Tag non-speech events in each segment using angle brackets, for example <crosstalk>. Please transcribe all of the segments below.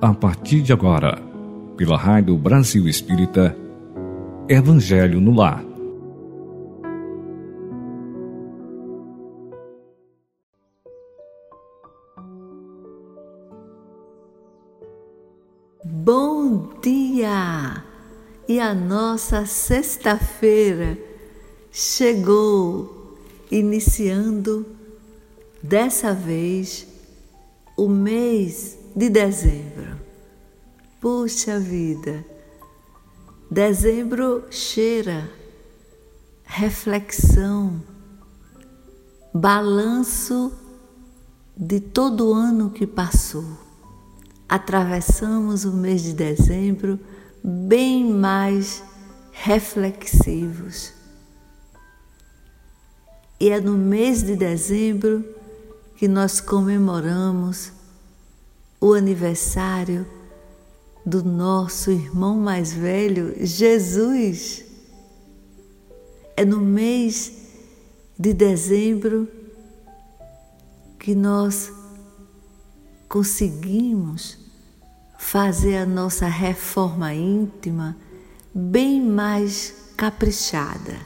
a partir de agora, pela Rádio Brasil Espírita, Evangelho no Lar. Bom dia! E a nossa sexta-feira chegou, iniciando dessa vez o mês de dezembro. Puxa vida, dezembro cheira reflexão, balanço de todo o ano que passou. Atravessamos o mês de dezembro bem mais reflexivos. E é no mês de dezembro que nós comemoramos o aniversário do nosso irmão mais velho, Jesus. É no mês de dezembro que nós conseguimos fazer a nossa reforma íntima bem mais caprichada.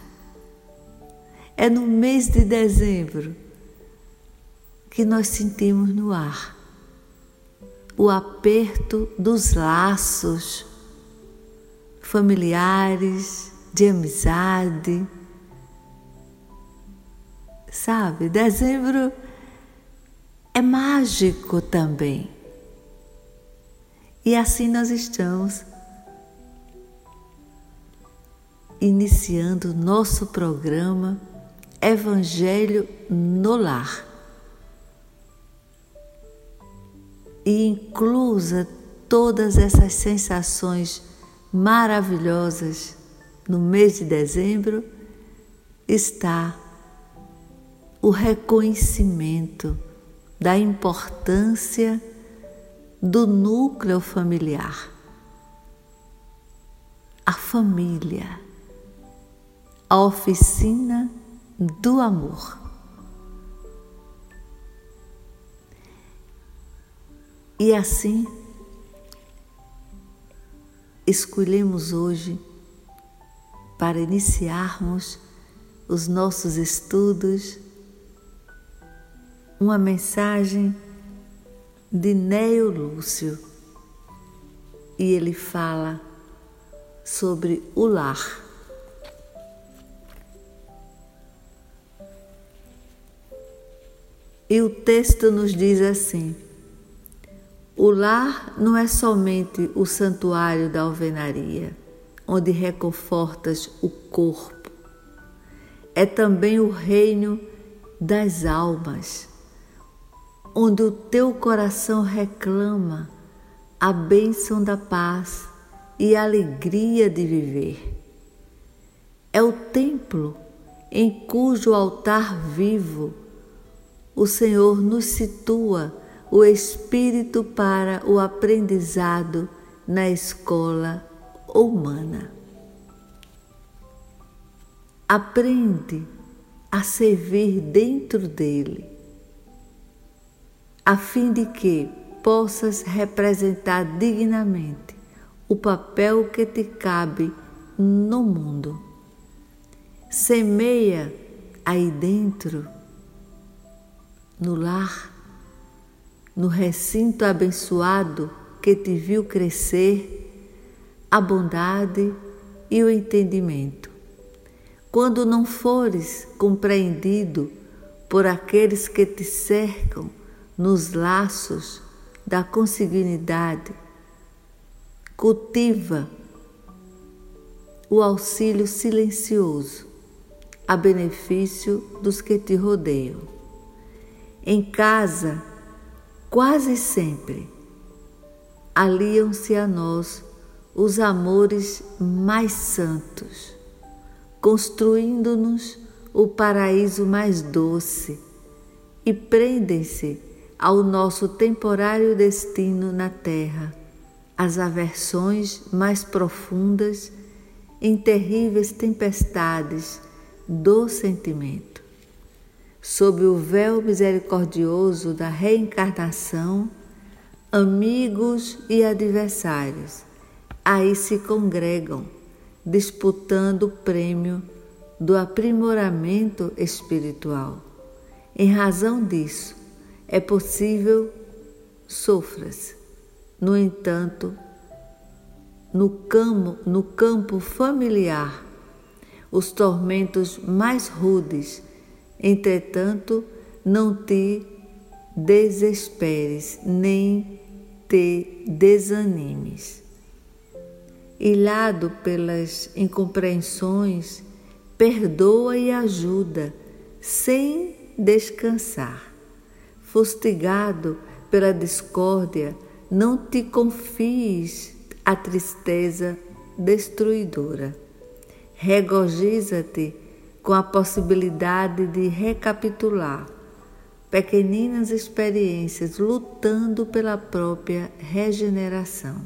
É no mês de dezembro que nós sentimos no ar o aperto dos laços familiares, de amizade. Sabe, dezembro é mágico também. E assim nós estamos iniciando nosso programa Evangelho no Lar. E inclusa todas essas sensações maravilhosas no mês de dezembro, está o reconhecimento da importância do núcleo familiar. A família, a oficina do amor. E assim, escolhemos hoje para iniciarmos os nossos estudos uma mensagem de Neo Lúcio e ele fala sobre o lar. E o texto nos diz assim: o lar não é somente o santuário da alvenaria, onde reconfortas o corpo, é também o reino das almas, onde o teu coração reclama a bênção da paz e a alegria de viver. É o templo em cujo altar vivo o Senhor nos situa o espírito para o aprendizado na escola humana. Aprende a servir dentro dele, a fim de que possas representar dignamente o papel que te cabe no mundo. Semeia aí dentro, no lar, no recinto abençoado que te viu crescer, a bondade e o entendimento. Quando não fores compreendido por aqueles que te cercam nos laços da consanguinidade, cultiva o auxílio silencioso a benefício dos que te rodeiam. Em casa, quase sempre aliam-se a nós os amores mais santos, construindo-nos o paraíso mais doce e prendem-se ao nosso temporário destino na terra, as aversões mais profundas em terríveis tempestades do sentimento sob o véu misericordioso da reencarnação, amigos e adversários aí se congregam, disputando o prêmio do aprimoramento espiritual. Em razão disso, é possível sofras. No entanto, no campo, no campo familiar, os tormentos mais rudes, entretanto, não te desesperes, nem te desanimes. Ilhado pelas incompreensões, perdoa e ajuda, sem descansar. Fustigado pela discórdia, não te confies a tristeza destruidora. Regozija-te com a possibilidade de recapitular pequeninas experiências lutando pela própria regeneração.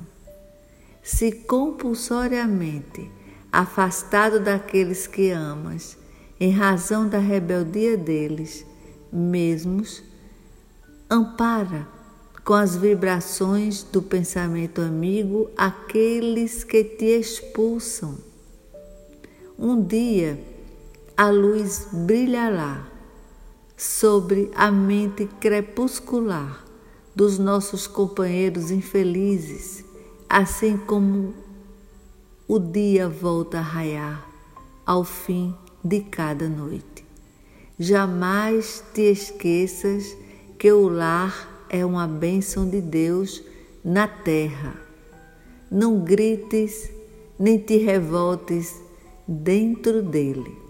Se compulsoriamente afastado daqueles que amas, em razão da rebeldia deles mesmos, ampara com as vibrações do pensamento amigo aqueles que te expulsam. Um dia a luz brilhará sobre a mente crepuscular dos nossos companheiros infelizes, assim como o dia volta a raiar ao fim de cada noite. Jamais te esqueças que o lar é uma bênção de Deus na terra. Não grites nem te revoltes dentro dele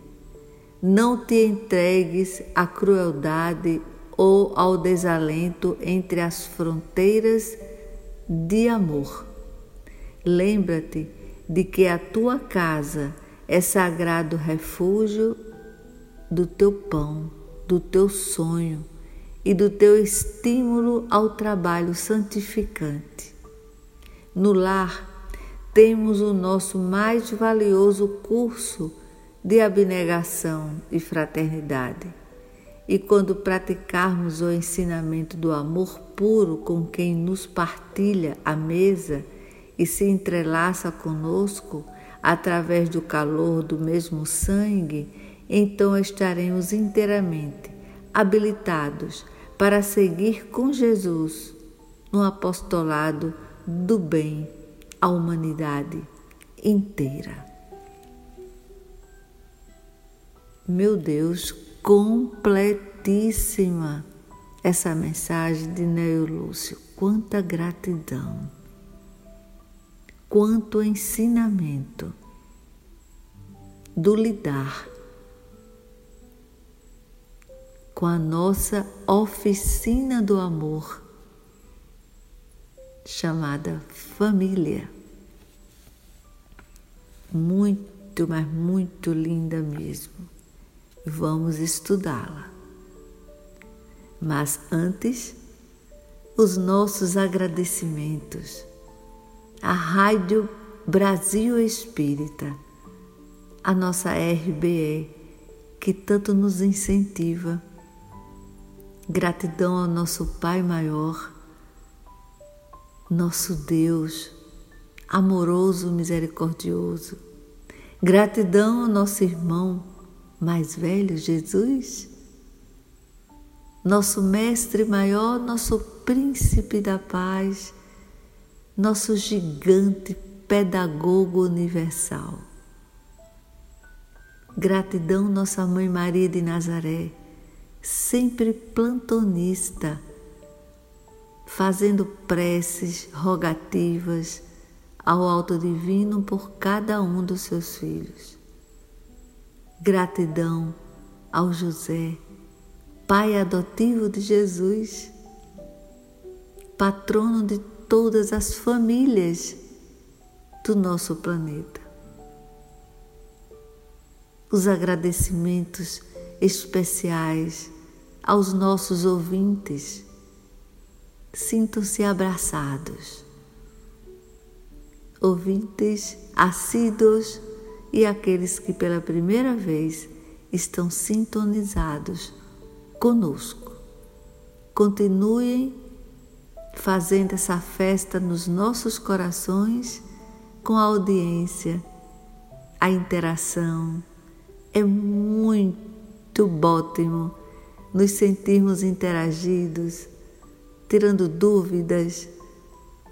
não te entregues à crueldade ou ao desalento entre as fronteiras de amor. Lembra-te de que a tua casa é sagrado refúgio do teu pão, do teu sonho e do teu estímulo ao trabalho santificante. No lar temos o nosso mais valioso curso de abnegação e fraternidade. E quando praticarmos o ensinamento do amor puro com quem nos partilha a mesa e se entrelaça conosco através do calor do mesmo sangue, então estaremos inteiramente habilitados para seguir com Jesus no apostolado do bem à humanidade inteira. Meu Deus, completíssima essa mensagem de Neo Lúcio. Quanta gratidão, quanto ensinamento do lidar com a nossa oficina do amor, chamada família. Muito, mas muito linda mesmo vamos estudá-la. Mas antes, os nossos agradecimentos à Rádio Brasil Espírita, a nossa RBE, que tanto nos incentiva. Gratidão ao nosso Pai Maior, nosso Deus, amoroso, misericordioso. Gratidão ao nosso irmão mais velho, Jesus, nosso Mestre maior, nosso Príncipe da Paz, nosso gigante pedagogo universal. Gratidão, nossa Mãe Maria de Nazaré, sempre plantonista, fazendo preces rogativas ao Alto Divino por cada um dos seus filhos. Gratidão ao José, pai adotivo de Jesus, patrono de todas as famílias do nosso planeta. Os agradecimentos especiais aos nossos ouvintes. Sintam-se abraçados. Ouvintes assíduos e aqueles que pela primeira vez estão sintonizados conosco. Continuem fazendo essa festa nos nossos corações com a audiência, a interação. É muito ótimo nos sentirmos interagidos, tirando dúvidas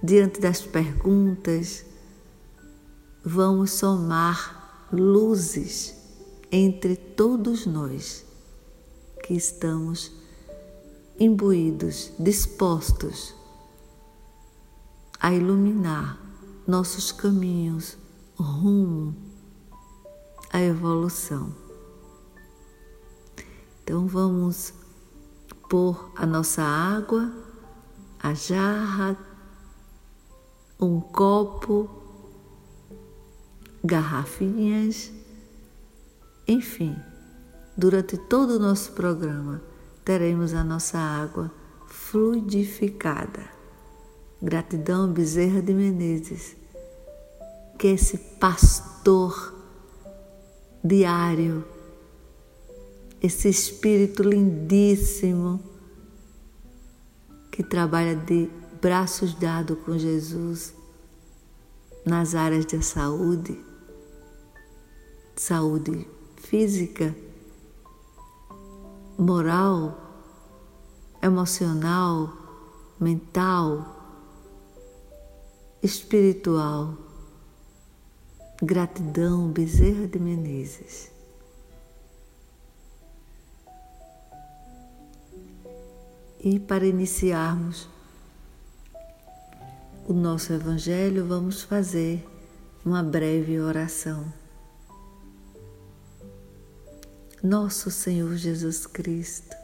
diante das perguntas. Vamos somar luzes entre todos nós que estamos imbuídos, dispostos a iluminar nossos caminhos rumo à evolução. Então vamos pôr a nossa água, a jarra, um copo, garrafinhas, enfim, durante todo o nosso programa teremos a nossa água fluidificada. Gratidão, Bezerra de Menezes, que esse pastor diário, esse espírito lindíssimo que trabalha de braços dados com Jesus nas áreas da saúde, saúde física, moral, emocional, mental, espiritual. Gratidão, Bezerra de Menezes. E para iniciarmos o nosso Evangelho, vamos fazer uma breve oração. Nosso Senhor Jesus Cristo,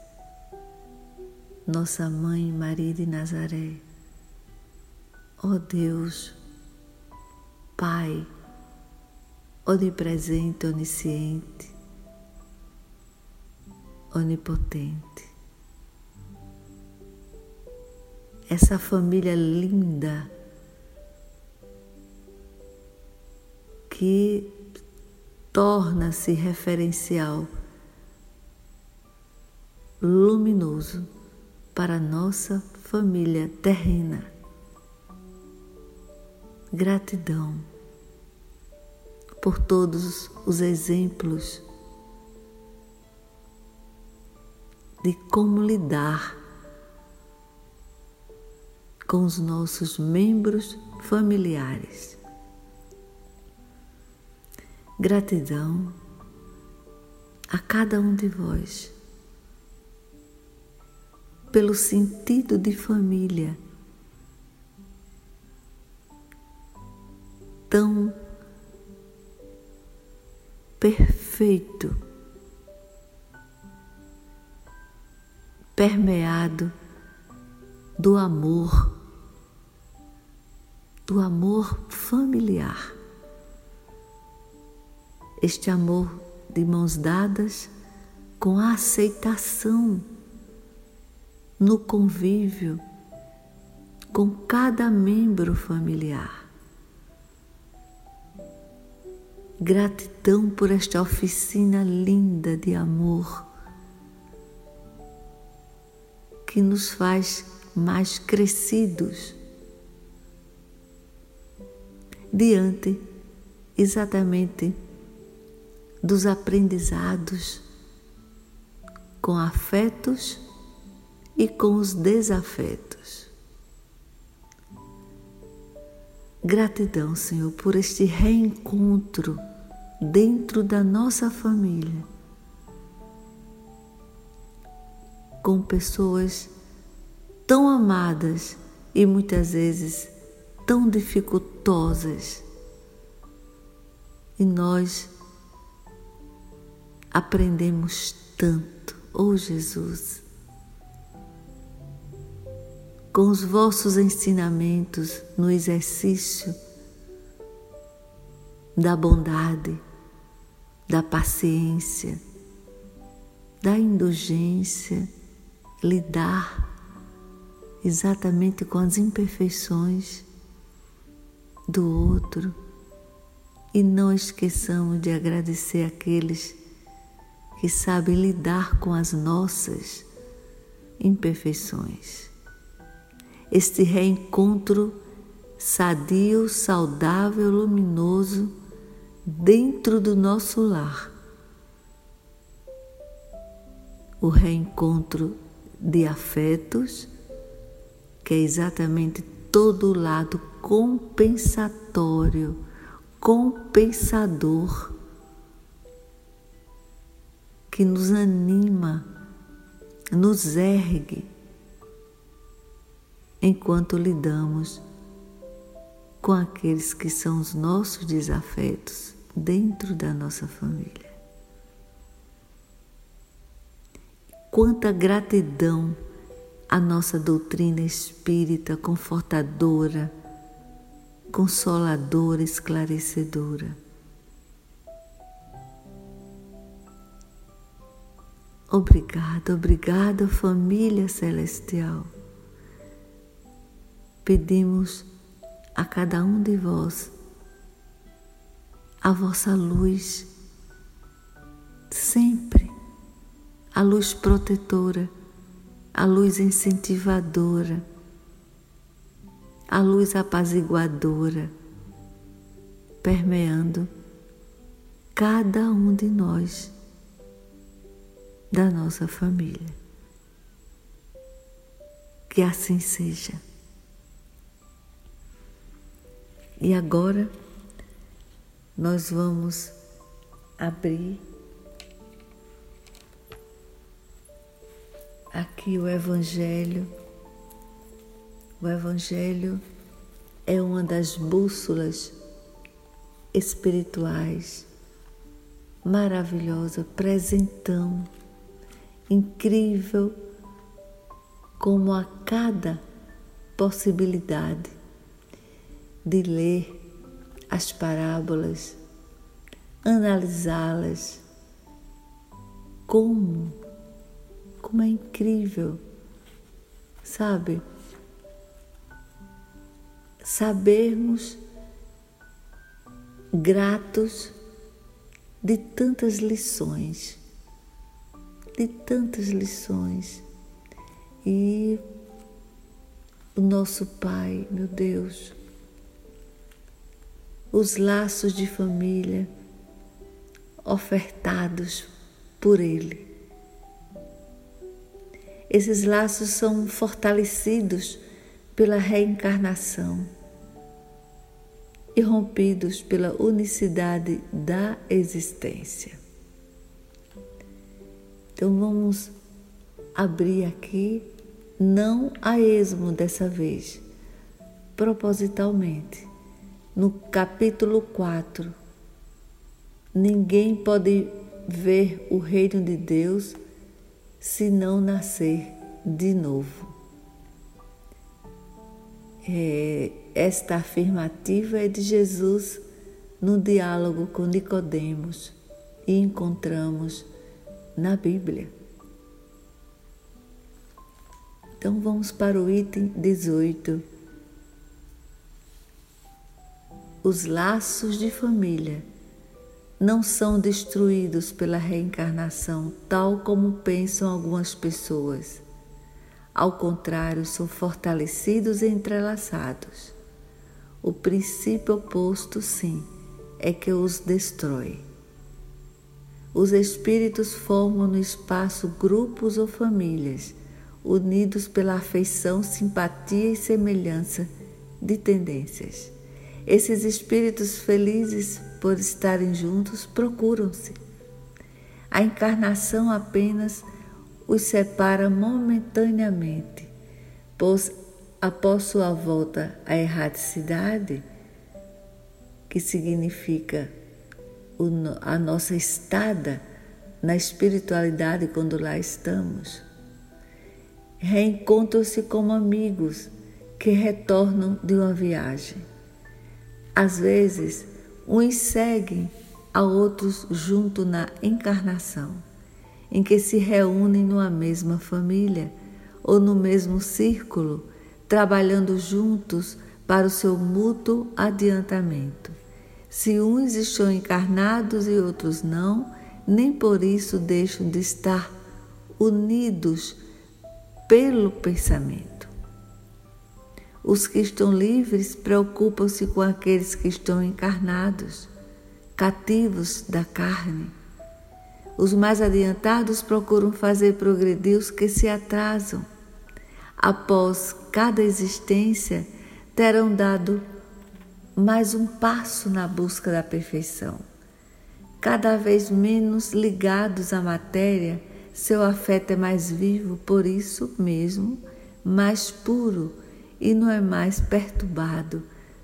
nossa Mãe Maria de Nazaré, ó Deus, Pai, onipresente, onisciente, onipotente. Essa família linda que torna-se referencial luminoso para nossa família terrena. Gratidão por todos os exemplos de como lidar com os nossos membros familiares. Gratidão a cada um de vós pelo sentido de família tão perfeito, permeado do amor, do amor familiar. Este amor de mãos dadas com a aceitação no convívio com cada membro familiar. Gratidão por esta oficina linda de amor que nos faz mais crescidos diante exatamente dos aprendizados com afetos e com os desafetos. Gratidão, Senhor, por este reencontro dentro da nossa família com pessoas tão amadas e muitas vezes tão dificultosas. E nós aprendemos tanto, oh Jesus com os vossos ensinamentos no exercício da bondade, da paciência, da indulgência, lidar exatamente com as imperfeições do outro. E não esqueçamos de agradecer aqueles que sabem lidar com as nossas imperfeições este reencontro sadio, saudável, luminoso dentro do nosso lar. O reencontro de afetos, que é exatamente todo o lado compensatório, compensador, que nos anima, nos ergue, enquanto lidamos com aqueles que são os nossos desafetos dentro da nossa família. Quanta gratidão a nossa doutrina espírita confortadora, consoladora, esclarecedora. Obrigada, obrigada, família celestial. Pedimos a cada um de vós a vossa luz, sempre a luz protetora, a luz incentivadora, a luz apaziguadora, permeando cada um de nós, da nossa família. Que assim seja. E agora nós vamos abrir aqui o Evangelho. O Evangelho é uma das bússolas espirituais maravilhosa, presentão, incrível, como a cada possibilidade de ler as parábolas, analisá-las. Como, como é incrível, sabe? Sabermos gratos de tantas lições, de tantas lições. E o nosso Pai, meu Deus, os laços de família ofertados por Ele. Esses laços são fortalecidos pela reencarnação e rompidos pela unicidade da existência. Então vamos abrir aqui, não a esmo dessa vez, propositalmente, no capítulo 4. Ninguém pode ver o reino de Deus se não nascer de novo. É, esta afirmativa é de Jesus no diálogo com Nicodemos e encontramos na Bíblia. Então vamos para o item 18 os laços de família não são destruídos pela reencarnação, tal como pensam algumas pessoas. Ao contrário, são fortalecidos e entrelaçados. O princípio oposto, sim, é que os destrói. Os espíritos formam no espaço grupos ou famílias, unidos pela afeição, simpatia e semelhança de tendências. Esses espíritos felizes por estarem juntos procuram-se. A encarnação apenas os separa momentaneamente, pois após sua volta à erraticidade, que significa a nossa estada na espiritualidade quando lá estamos, reencontram-se como amigos que retornam de uma viagem. Às vezes, uns seguem a outros junto na encarnação, em que se reúnem numa mesma família ou no mesmo círculo, trabalhando juntos para o seu mútuo adiantamento. Se uns estão encarnados e outros não, nem por isso deixam de estar unidos pelo pensamento. Os que estão livres preocupam-se com aqueles que estão encarnados, cativos da carne. Os mais adiantados procuram fazer progredir os que se atrasam. Após cada existência, terão dado mais um passo na busca da perfeição. Cada vez menos ligados à matéria, seu afeto é mais vivo, por isso mesmo, mais puro e não é mais perturbado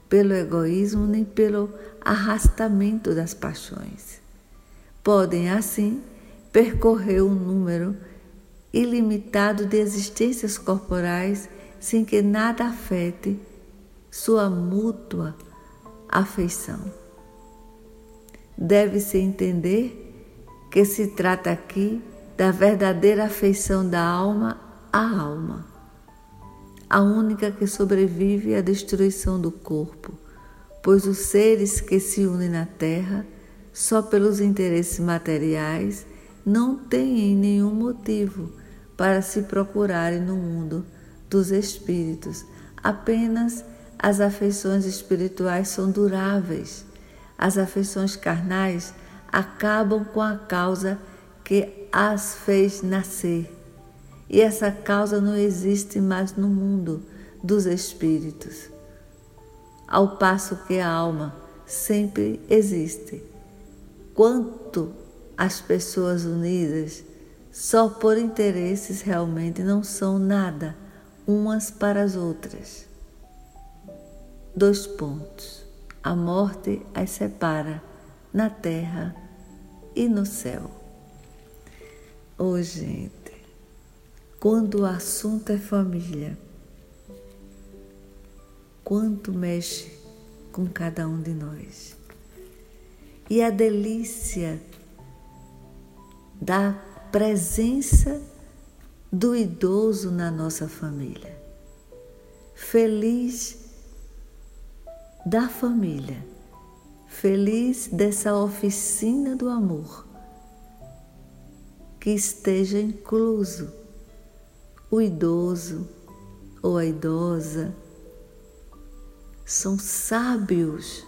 pelo egoísmo nem pelo arrastamento das paixões. Podem, assim, percorrer um número ilimitado de existências corporais sem que nada afete sua mútua afeição. Deve-se entender que se trata aqui da verdadeira afeição da alma à alma a única que sobrevive à destruição do corpo, pois os seres que se unem na Terra só pelos interesses materiais não têm nenhum motivo para se procurarem no mundo dos espíritos. Apenas as afeições espirituais são duráveis. As afeições carnais acabam com a causa que as fez nascer e essa causa não existe mais no mundo dos espíritos. Ao passo que a alma sempre existe. Quanto as pessoas unidas só por interesses realmente não são nada umas para as outras. Dois pontos. A morte as separa na terra e no céu. Gente, quando o assunto é família, quanto mexe com cada um de nós. E a delícia da presença do idoso na nossa família. Feliz da família, feliz dessa oficina do amor que esteja incluso o idoso ou a idosa são sábios.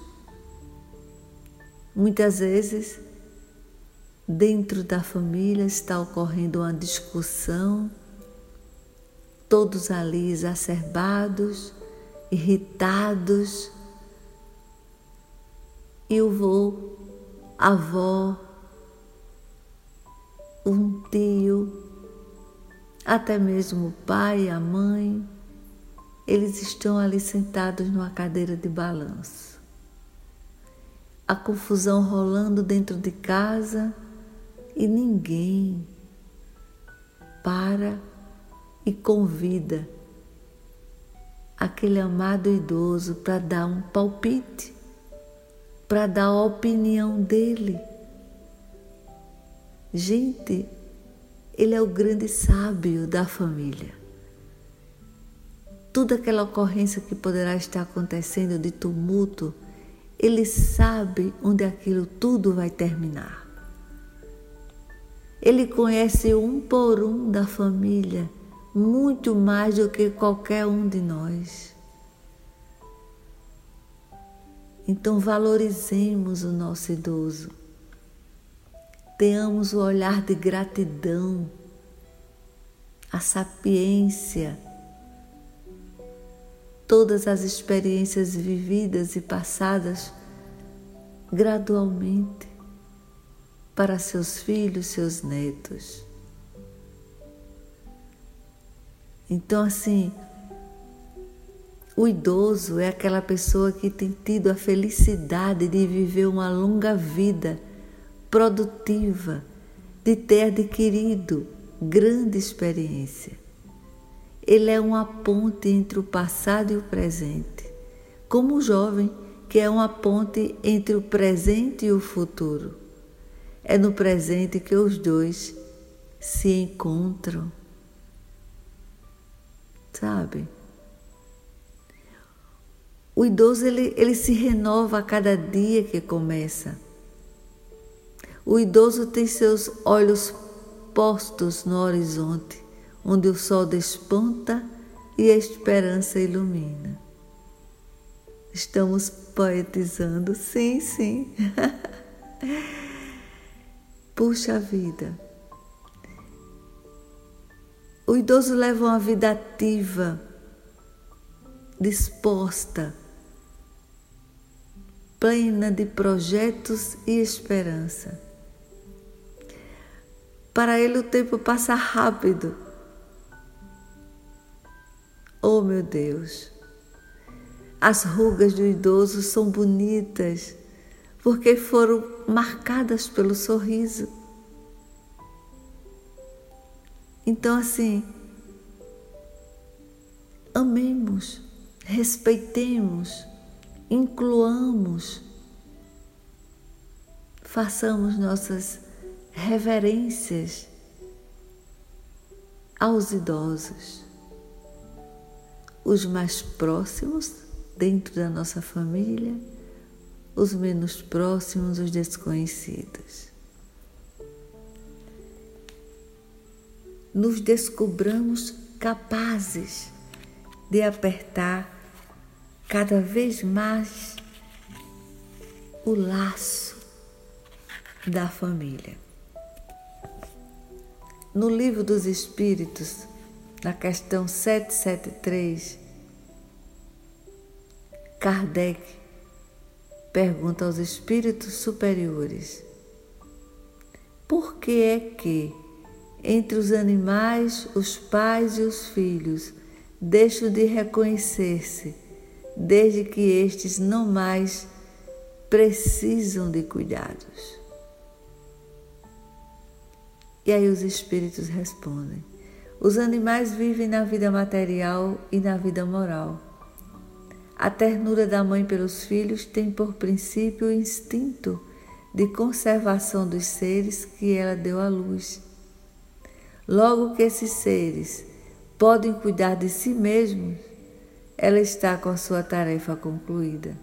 Muitas vezes, dentro da família está ocorrendo uma discussão, todos ali exacerbados, irritados, e o vô, a avó, até mesmo o pai e a mãe, eles estão ali sentados numa cadeira de balanço. A confusão rolando dentro de casa e ninguém para e convida aquele amado idoso para dar um palpite, para dar a opinião dele. Gente, ele é o grande sábio da família. Toda aquela ocorrência que poderá estar acontecendo de tumulto, ele sabe onde aquilo tudo vai terminar. Ele conhece um por um da família muito mais do que qualquer um de nós. Então valorizemos o nosso idoso tenhamos o olhar de gratidão, a sapiência, todas as experiências vividas e passadas gradualmente para seus filhos, seus netos. Então, assim, o idoso é aquela pessoa que tem tido a felicidade de viver uma longa vida produtiva de ter adquirido grande experiência. Ele é uma ponte entre o passado e o presente, como o jovem que é uma ponte entre o presente e o futuro. É no presente que os dois se encontram. Sabe? O idoso ele, ele se renova a cada dia que começa. O idoso tem seus olhos postos no horizonte, onde o sol desponta e a esperança ilumina. Estamos poetizando, sim, sim. <laughs> Puxa vida. O idoso leva uma vida ativa, disposta, plena de projetos e esperança. Para ele o tempo passa rápido. Oh meu Deus, as rugas do idoso são bonitas porque foram marcadas pelo sorriso. Então, assim, amemos, respeitemos, incluamos, façamos nossas reverências aos idosos, os mais próximos dentro da nossa família, os menos próximos, os desconhecidos. Nos descobramos capazes de apertar cada vez mais o laço da família. No livro dos Espíritos, na questão 773, Kardec pergunta aos espíritos superiores: por que é que entre os animais, os pais e os filhos deixam de reconhecer-se, desde que estes não mais precisam de cuidados? E aí os espíritos respondem: os animais vivem na vida material e na vida moral a ternura da mãe pelos filhos tem por princípio o instinto de conservação dos seres que ela deu à luz. Logo que esses seres podem cuidar de si mesmos, ela está com a sua tarefa concluída.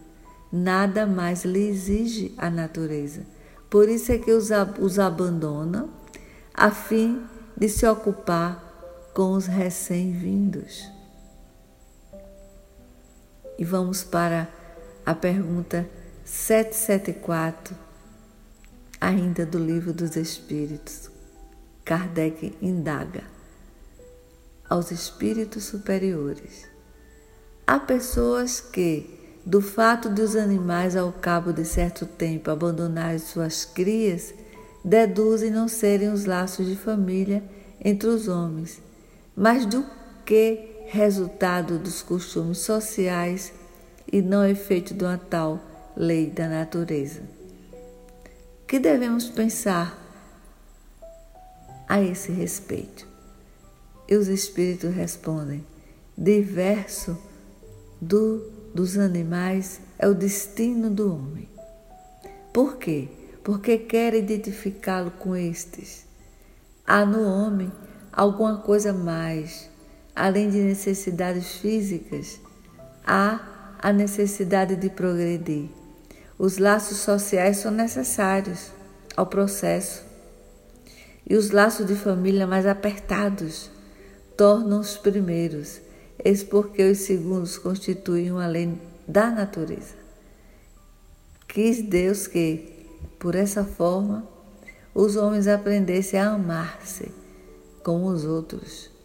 Nada mais lhe exige a natureza. Por isso é que os, os abandona a fim de se ocupar com os recém-vindos. E vamos para a pergunta 774, ainda do Livro dos Espíritos. Kardec indaga aos espíritos superiores. Há pessoas que, do fato de os animais, ao cabo de certo tempo, abandonarem suas crias, deduzem não serem os laços de família entre os homens, mas do que resultado dos costumes sociais e não efeito de uma tal lei da natureza. Que devemos pensar a esse respeito? E os espíritos respondem: diverso do, dos animais é o destino do homem. Por quê? Porque quer identificá-lo com estes. Há no homem alguma coisa mais além de necessidades físicas, há a necessidade de progredir. Os laços sociais são necessários ao processo e os laços de família mais apertados tornam os primeiros, eis porque os segundos constituem uma lei da natureza. Quis Deus que, por essa forma, os homens aprendessem a amar-se como os outros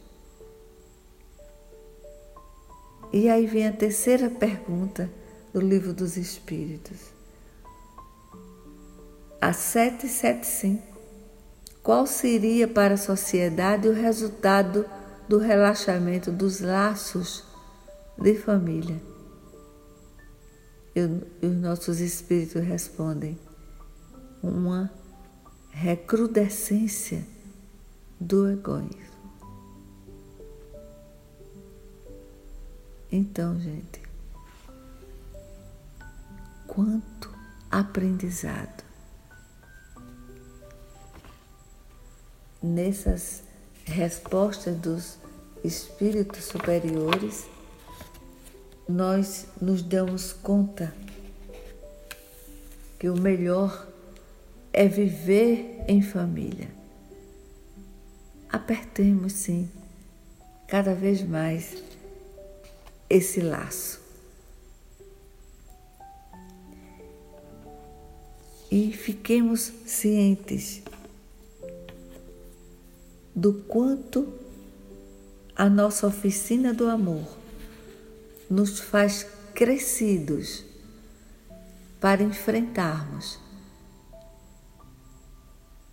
E aí vem a terceira pergunta do Livro dos Espíritos. A 775. Qual seria para a sociedade o resultado do relaxamento dos laços de família? E os nossos espíritos respondem: uma recrudescência do egoísmo. Então, gente, quanto aprendizado nessas respostas dos espíritos superiores, nós nos damos conta que o melhor é viver em família. Apertemos sim, cada vez mais esse laço. E fiquemos cientes do quanto a nossa oficina do amor nos faz crescidos para enfrentarmos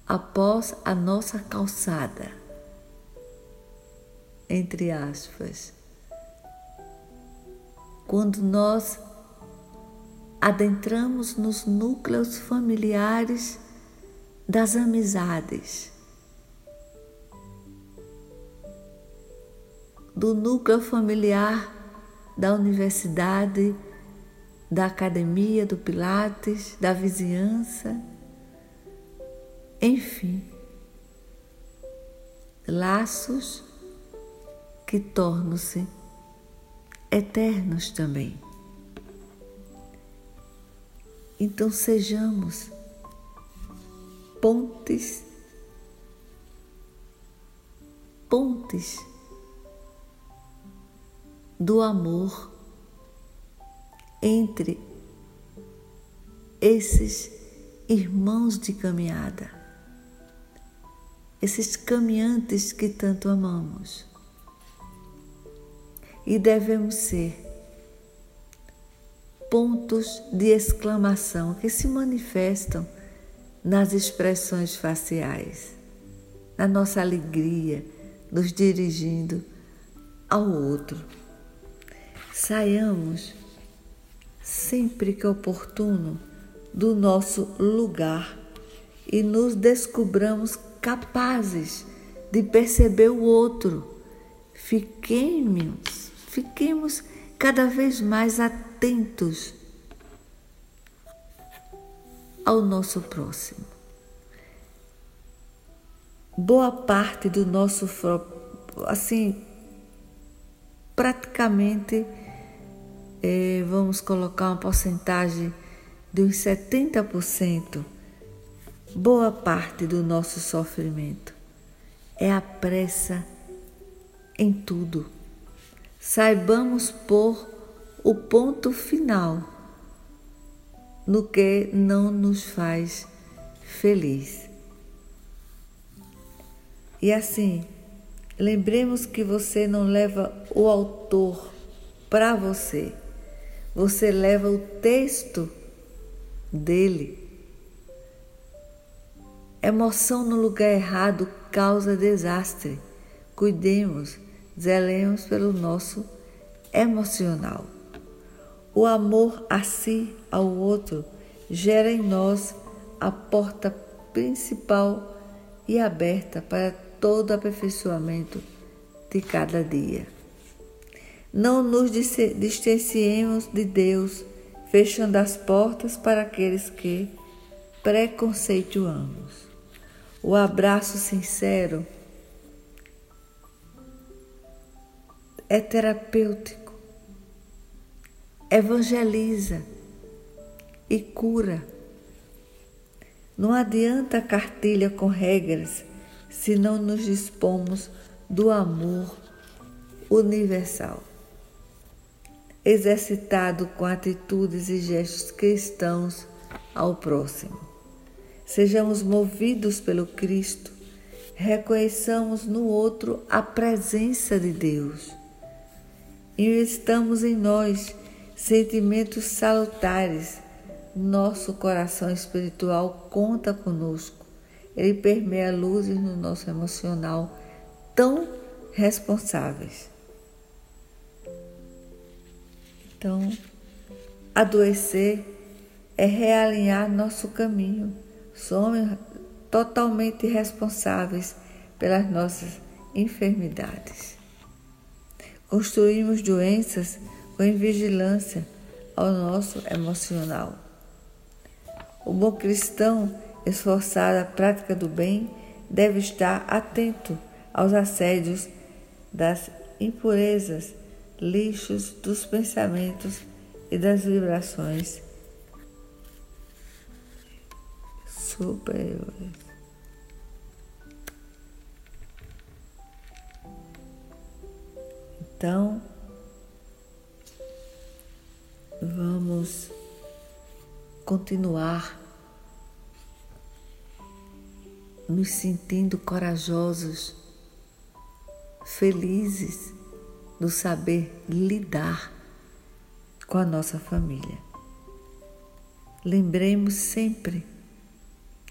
após a nossa calçada, entre aspas, quando nós adentramos nos núcleos familiares das amizades, do núcleo familiar da universidade, da academia, do Pilates, da vizinhança, enfim, laços que tornam-se eternos também. Então sejamos pontes, pontes do amor entre esses irmãos de caminhada, esses caminhantes que tanto amamos. E devemos ser pontos de exclamação que se manifestam nas expressões faciais, na nossa alegria, nos dirigindo ao outro. Saiamos sempre que oportuno do nosso lugar e nos descobramos capazes de perceber o outro. Fiquemos, fiquemos cada vez mais atentos ao nosso próximo. Boa parte do nosso assim praticamente é, vamos colocar uma porcentagem de uns 70%, boa parte do nosso sofrimento é a pressa em tudo. Saibamos pôr o ponto final no que não nos faz feliz. E assim, lembremos que você não leva o autor para você você leva o texto dele. Emoção no lugar errado causa desastre. Cuidemos, zelemos pelo nosso emocional. O amor a si, ao outro, gera em nós a porta principal e aberta para todo aperfeiçoamento de cada dia. Não nos distanciemos de Deus, fechando as portas para aqueles que preconceituamos. O abraço sincero é terapêutico, evangeliza e cura. Não adianta cartilha com regras se não nos dispomos do amor universal exercitado com atitudes e gestos cristãos ao próximo. Sejamos movidos pelo Cristo, reconheçamos no outro a presença de Deus. Investamos em nós sentimentos salutares. Nosso coração espiritual conta conosco. Ele permeia luzes no nosso emocional tão responsáveis. Então, adoecer é realinhar nosso caminho. Somos totalmente responsáveis pelas nossas enfermidades. Construímos doenças com invigilância ao nosso emocional. O bom cristão, esforçado à prática do bem, deve estar atento aos assédios das impurezas lixos dos pensamentos e das vibrações superiores. Então, vamos continuar nos sentindo corajosos, felizes do saber lidar com a nossa família. Lembremos sempre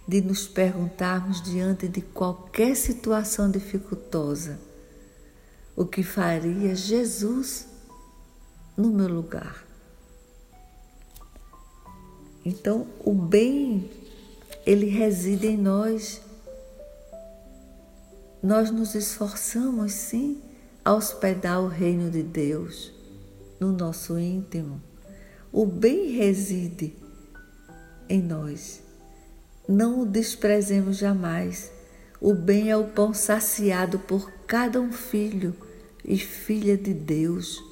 de nos perguntarmos diante de qualquer situação dificultosa o que faria Jesus no meu lugar. Então, o bem, ele reside em nós. Nós nos esforçamos, sim, a hospedar o reino de Deus no nosso íntimo. O bem reside em nós. Não o desprezemos jamais. O bem é o pão saciado por cada um filho e filha de Deus.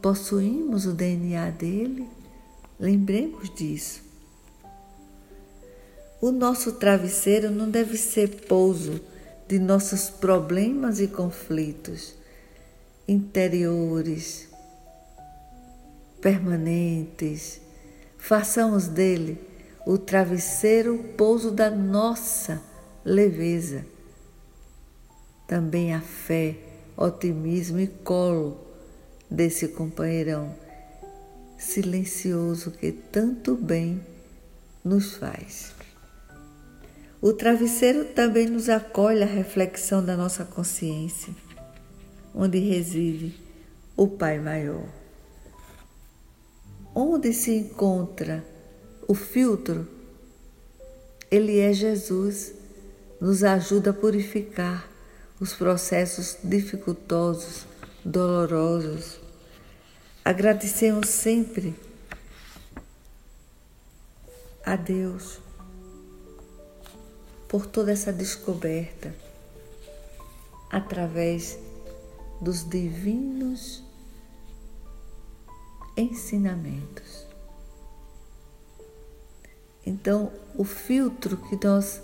Possuímos o DNA dele? Lembremos disso. O nosso travesseiro não deve ser pouso de nossos problemas e conflitos interiores, permanentes. Façamos dele o travesseiro pouso da nossa leveza. Também a fé, otimismo e colo desse companheirão silencioso que tanto bem nos faz. O travesseiro também nos acolhe a reflexão da nossa consciência, onde reside o Pai Maior. Onde se encontra o filtro? Ele é Jesus, nos ajuda a purificar os processos dificultosos, dolorosos, Agradecemos sempre a Deus por toda essa descoberta através dos divinos ensinamentos. Então, o filtro que nós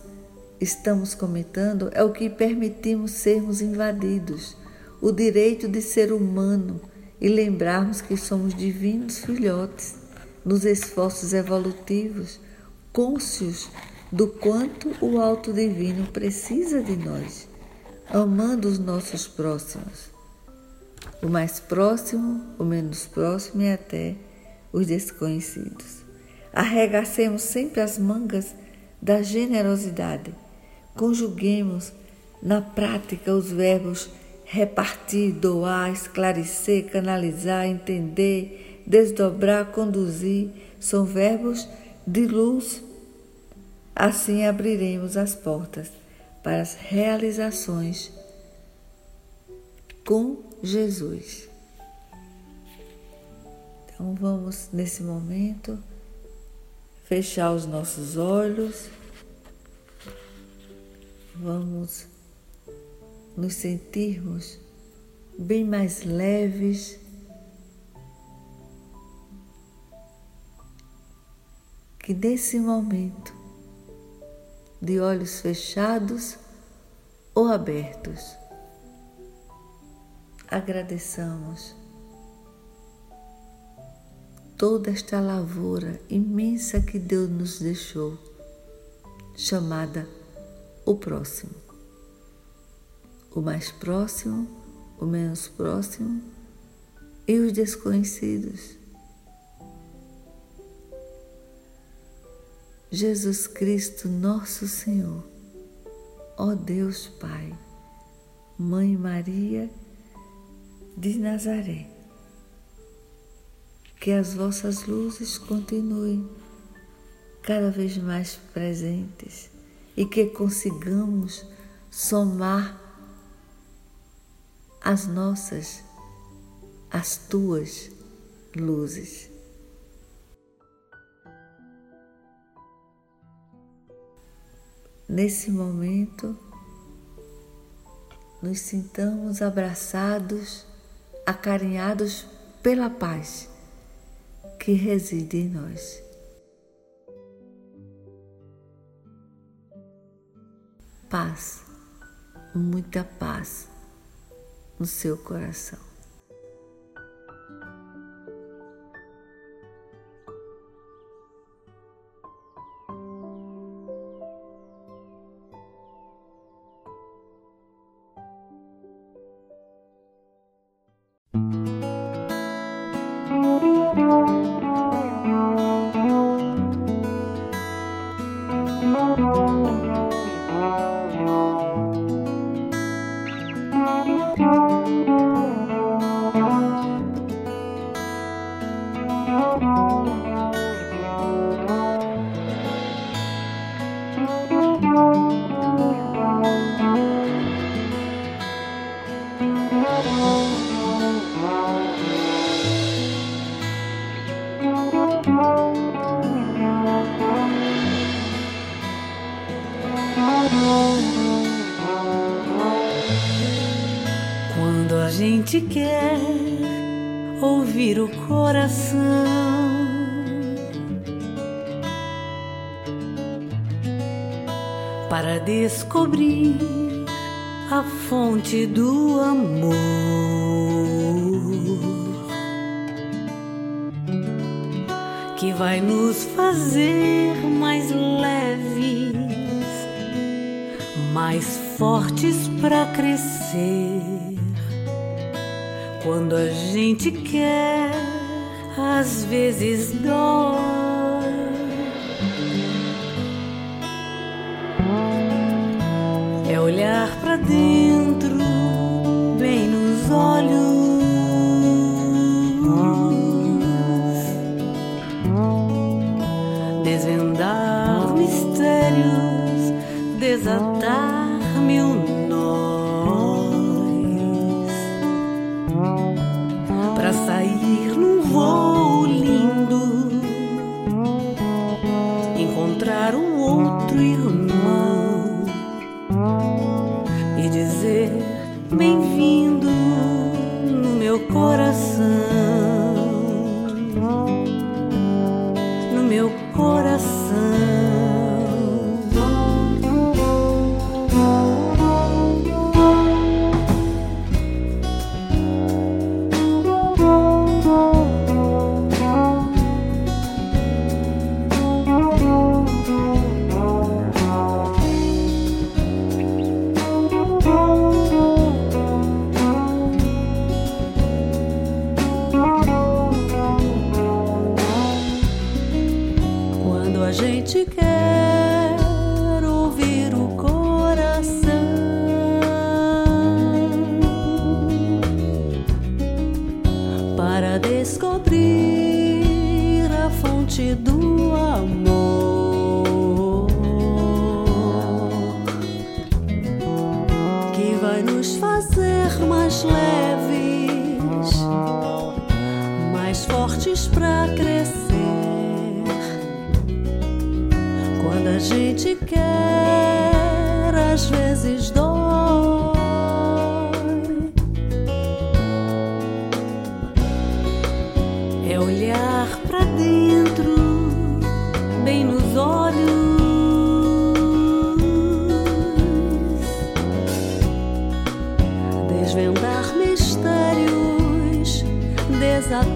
estamos comentando é o que permitimos sermos invadidos, o direito de ser humano e lembrarmos que somos divinos filhotes nos esforços evolutivos, cônscios do quanto o alto divino precisa de nós, amando os nossos próximos. O mais próximo, o menos próximo e até os desconhecidos. Arregacemos sempre as mangas da generosidade. Conjuguemos na prática os verbos repartir, doar, esclarecer, canalizar, entender, desdobrar, conduzir, são verbos de luz. Assim abriremos as portas para as realizações com Jesus. Então vamos nesse momento fechar os nossos olhos. Vamos nos sentirmos bem mais leves, que nesse momento, de olhos fechados ou abertos, agradeçamos toda esta lavoura imensa que Deus nos deixou, chamada o próximo o mais próximo, o menos próximo e os desconhecidos. Jesus Cristo, nosso Senhor, ó Deus Pai, Mãe Maria de Nazaré, que as vossas luzes continuem cada vez mais presentes e que consigamos somar as nossas, as tuas luzes. Nesse momento, nos sintamos abraçados, acarinhados pela paz que reside em nós. Paz, muita paz no seu coração. Descobrir a fonte do amor que vai nos fazer mais leves, mais fortes para crescer. Quando a gente quer, às vezes dói. Dentro, descobrir a fonte do amor que vai nos fazer mais leves, mais fortes para crescer. Quando a gente quer, às vezes dói. up.